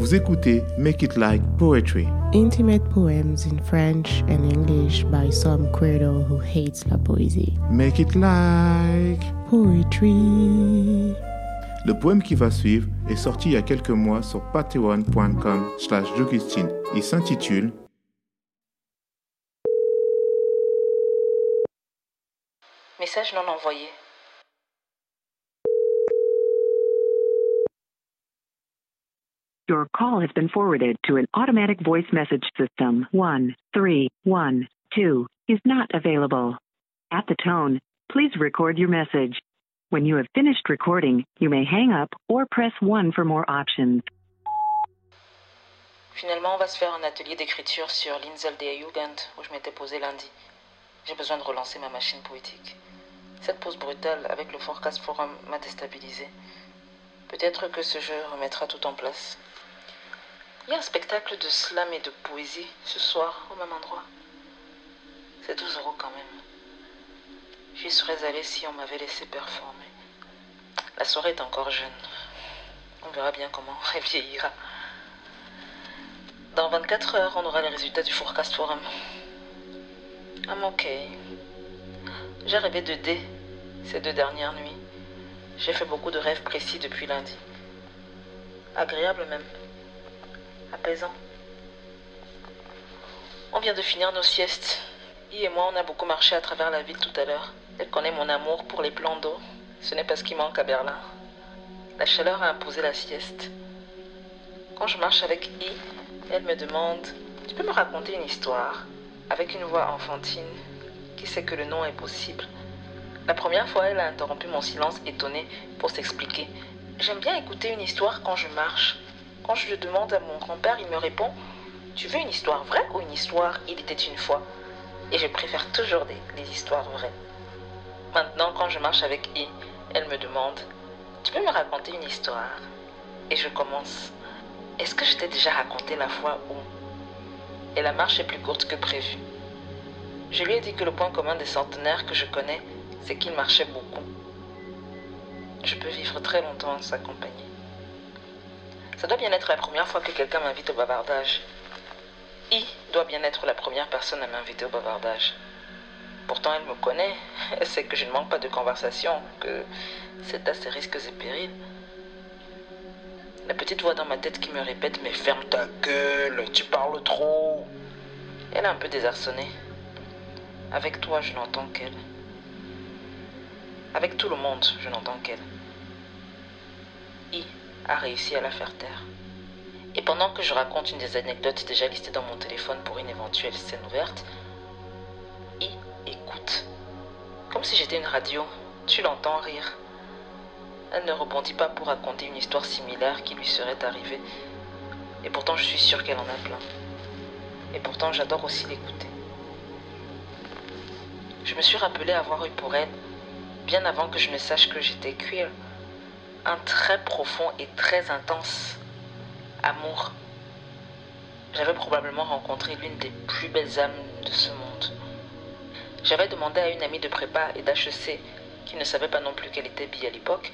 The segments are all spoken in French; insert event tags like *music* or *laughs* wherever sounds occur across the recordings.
Vous écoutez Make It Like Poetry. Intimate poems in French and English by some credo who hates la poésie. Make It Like Poetry. Le poème qui va suivre est sorti il y a quelques mois sur patreon.com slash Il s'intitule Message non envoyé. Your call has been forwarded to an automatic voice message system. 1312 is not available. At the tone, please record your message. When you have finished recording, you may hang up or press 1 for more options. Finalement, on va se faire un atelier d'écriture sur l'Insel der Jugend où je m'étais posé lundi. J'ai besoin de relancer ma machine poétique. Cette pause brutale avec le Forecast Forum m'a déstabilisé. Peut-être que ce jeu remettra tout en place. Il y a un spectacle de slam et de poésie ce soir au même endroit. C'est 12 euros quand même. J'y serais allé si on m'avait laissé performer. La soirée est encore jeune. On verra bien comment *laughs* elle vieillira. Dans 24 heures, on aura les résultats du Forecast Forum. I'm ok. J'ai rêvé de D ces deux dernières nuits. J'ai fait beaucoup de rêves précis depuis lundi. Agréable même apaisant. On vient de finir nos siestes. I et moi, on a beaucoup marché à travers la ville tout à l'heure. Elle connaît mon amour pour les plans d'eau. Ce n'est pas ce qui manque à Berlin. La chaleur a imposé la sieste. Quand je marche avec I, elle me demande Tu peux me raconter une histoire Avec une voix enfantine. Qui sait que le nom est possible La première fois, elle a interrompu mon silence étonné pour s'expliquer. J'aime bien écouter une histoire quand je marche. Quand je le demande à mon grand-père, il me répond Tu veux une histoire vraie ou une histoire Il était une fois Et je préfère toujours les, histoires vraies. Maintenant, quand je marche avec I, elle me demande Tu peux me raconter une histoire? Et je commence Est-ce que je t'ai déjà raconté la fois où? Et la marche est plus courte que prévu. Je lui ai dit que le point commun des centenaires que je connais, c'est qu'ils marchaient beaucoup. Je peux vivre très longtemps en sa compagnie. Ça doit bien être la première fois que quelqu'un m'invite au bavardage. I doit bien être la première personne à m'inviter au bavardage. Pourtant, elle me connaît. Elle sait que je ne manque pas de conversation, que c'est à ses risques et périls. La petite voix dans ma tête qui me répète Mais ferme ta gueule, tu parles trop. Elle est un peu désarçonnée. Avec toi, je n'entends qu'elle. Avec tout le monde, je n'entends qu'elle. A réussi à la faire taire. Et pendant que je raconte une des anecdotes déjà listées dans mon téléphone pour une éventuelle scène ouverte, I écoute. Comme si j'étais une radio, tu l'entends rire. Elle ne rebondit pas pour raconter une histoire similaire qui lui serait arrivée. Et pourtant, je suis sûre qu'elle en a plein. Et pourtant, j'adore aussi l'écouter. Je me suis rappelé avoir eu pour elle, bien avant que je ne sache que j'étais queer, un très profond et très intense amour. J'avais probablement rencontré l'une des plus belles âmes de ce monde. J'avais demandé à une amie de prépa et d'HEC, qui ne savait pas non plus qu'elle était bi à l'époque,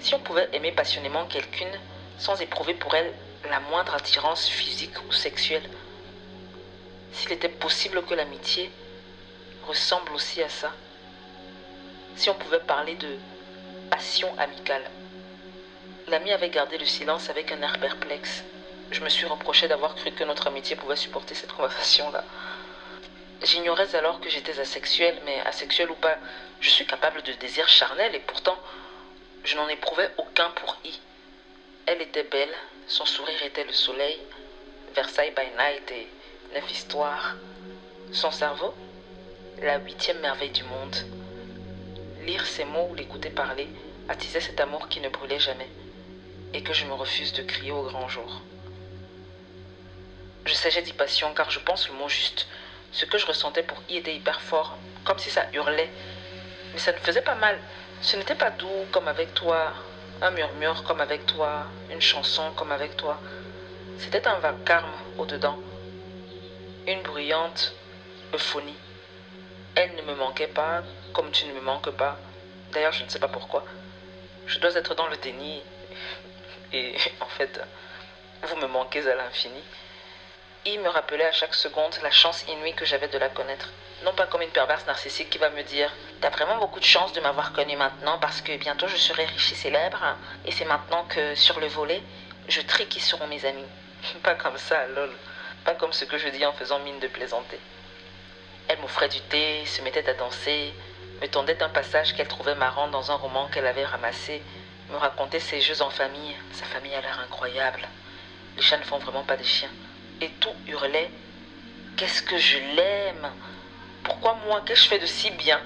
si on pouvait aimer passionnément quelqu'une sans éprouver pour elle la moindre attirance physique ou sexuelle. S'il était possible que l'amitié ressemble aussi à ça. Si on pouvait parler de passion amicale. L'ami avait gardé le silence avec un air perplexe. Je me suis reproché d'avoir cru que notre amitié pouvait supporter cette conversation-là. J'ignorais alors que j'étais asexuel, mais asexuel ou pas, je suis capable de désirs charnels et pourtant, je n'en éprouvais aucun pour I. Elle était belle, son sourire était le soleil, Versailles by night et neuf histoires. Son cerveau, la huitième merveille du monde. Lire ses mots ou l'écouter parler attisait cet amour qui ne brûlait jamais et que je me refuse de crier au grand jour. Je sais, j'ai dit passion car je pense le mot juste. Ce que je ressentais pour y était hyper fort, comme si ça hurlait. Mais ça ne faisait pas mal. Ce n'était pas doux comme avec toi, un murmure comme avec toi, une chanson comme avec toi. C'était un vacarme au-dedans, une bruyante euphonie. Elle ne me manquait pas comme tu ne me manques pas. D'ailleurs, je ne sais pas pourquoi. Je dois être dans le déni et en fait, Vous me manquez à l'infini. Il me rappelait à chaque seconde la chance inouïe que j'avais de la connaître. Non pas comme une perverse narcissique qui va me dire T'as vraiment beaucoup de chance de m'avoir connue maintenant parce que bientôt je serai riche et célèbre et c'est maintenant que sur le volet, je trie qui seront mes amis. *laughs* Pas comme ça, lol. Pas comme ce que je dis en faisant mine de plaisanter. Elle m'offrait du thé, se mettait à danser, me tendait un passage qu'elle trouvait marrant dans un roman qu'elle avait ramassé, me racontait ses jeux en famille. Sa famille a l'air incroyable. Les chats ne font vraiment pas des chiens. Et tout hurlait Qu'est-ce que je l'aime? Pourquoi moi Qu'ai-je fait de si bien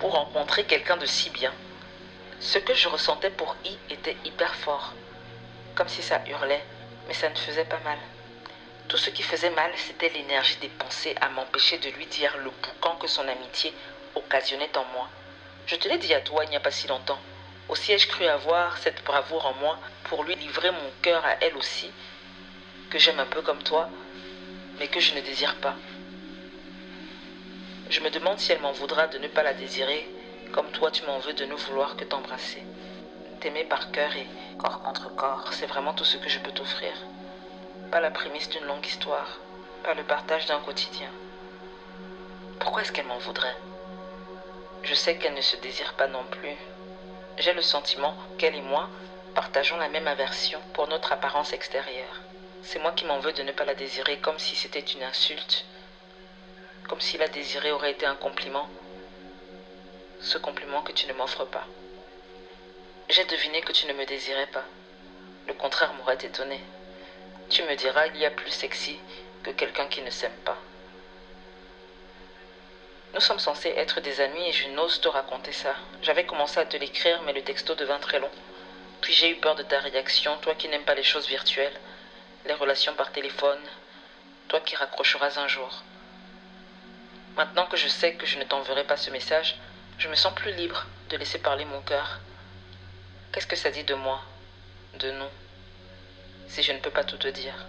pour rencontrer quelqu'un de si bien? Ce que je ressentais pour I était hyper fort. Comme si ça hurlait, mais ça ne faisait pas mal. Tout ce qui faisait mal, c'était l'énergie dépensée à m'empêcher de lui dire le boucan que son amitié occasionnait en moi. Je te l'ai dit à toi il n'y a pas si longtemps. Aussi ai-je cru avoir cette bravoure en moi pour lui livrer mon cœur à elle aussi, que j'aime un peu comme toi, mais que je ne désire pas. Je me demande si elle m'en voudra de ne pas la désirer, comme toi tu m'en veux de ne vouloir que t'embrasser. T'aimer par cœur et corps contre corps, c'est vraiment tout ce que je peux t'offrir. Pas la prémisse d'une longue histoire, pas le partage d'un quotidien. Pourquoi est-ce qu'elle m'en voudrait? Je sais qu'elle ne se désire pas non plus. J'ai le sentiment qu'elle et moi partageons la même aversion pour notre apparence extérieure. C'est moi qui m'en veux de ne pas la désirer comme si c'était une insulte, comme si la désirer aurait été un compliment, ce compliment que tu ne m'offres pas. J'ai deviné que tu ne me désirais pas. Le contraire m'aurait étonné. Tu me diras, il y a plus sexy que quelqu'un qui ne s'aime pas. Nous sommes censés être des amis et je n'ose te raconter ça. J'avais commencé à te l'écrire, mais le texto devint très long. Puis j'ai eu peur de ta réaction, toi qui n'aimes pas les choses virtuelles, les relations par téléphone, toi qui raccrocheras un jour. Maintenant que je sais que je ne t'enverrai pas ce message, je me sens plus libre de laisser parler mon cœur. Qu'est-ce que ça dit de moi, de nous si je ne peux pas tout te dire?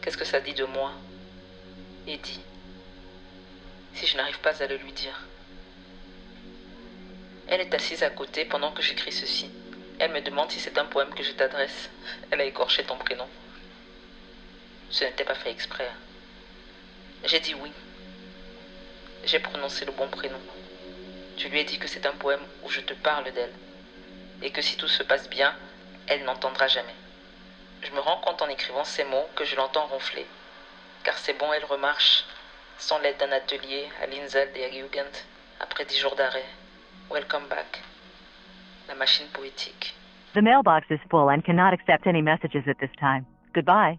Qu'est-ce que ça dit de moi? Et si je n'arrive pas à le lui dire Elle est assise à côté pendant que j'écris ceci. Elle me demande si c'est un poème que je t'adresse. Elle a écorché ton prénom. Ce n'était pas fait exprès. J'ai dit oui. J'ai prononcé le bon prénom. Tu lui ai dit que c'est un poème où je te parle d'elle. Et que si tout se passe bien, elle n'entendra jamais. Je me rends compte en écrivant ces mots que je l'entends ronfler. Car c'est bon, elle remarche, sans l'aide d'un atelier à l'Insel der Jugend, après dix jours d'arrêt. Welcome back. La machine poétique. The mailbox is full and cannot accept any messages at this time. Goodbye.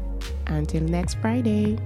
Until next Friday.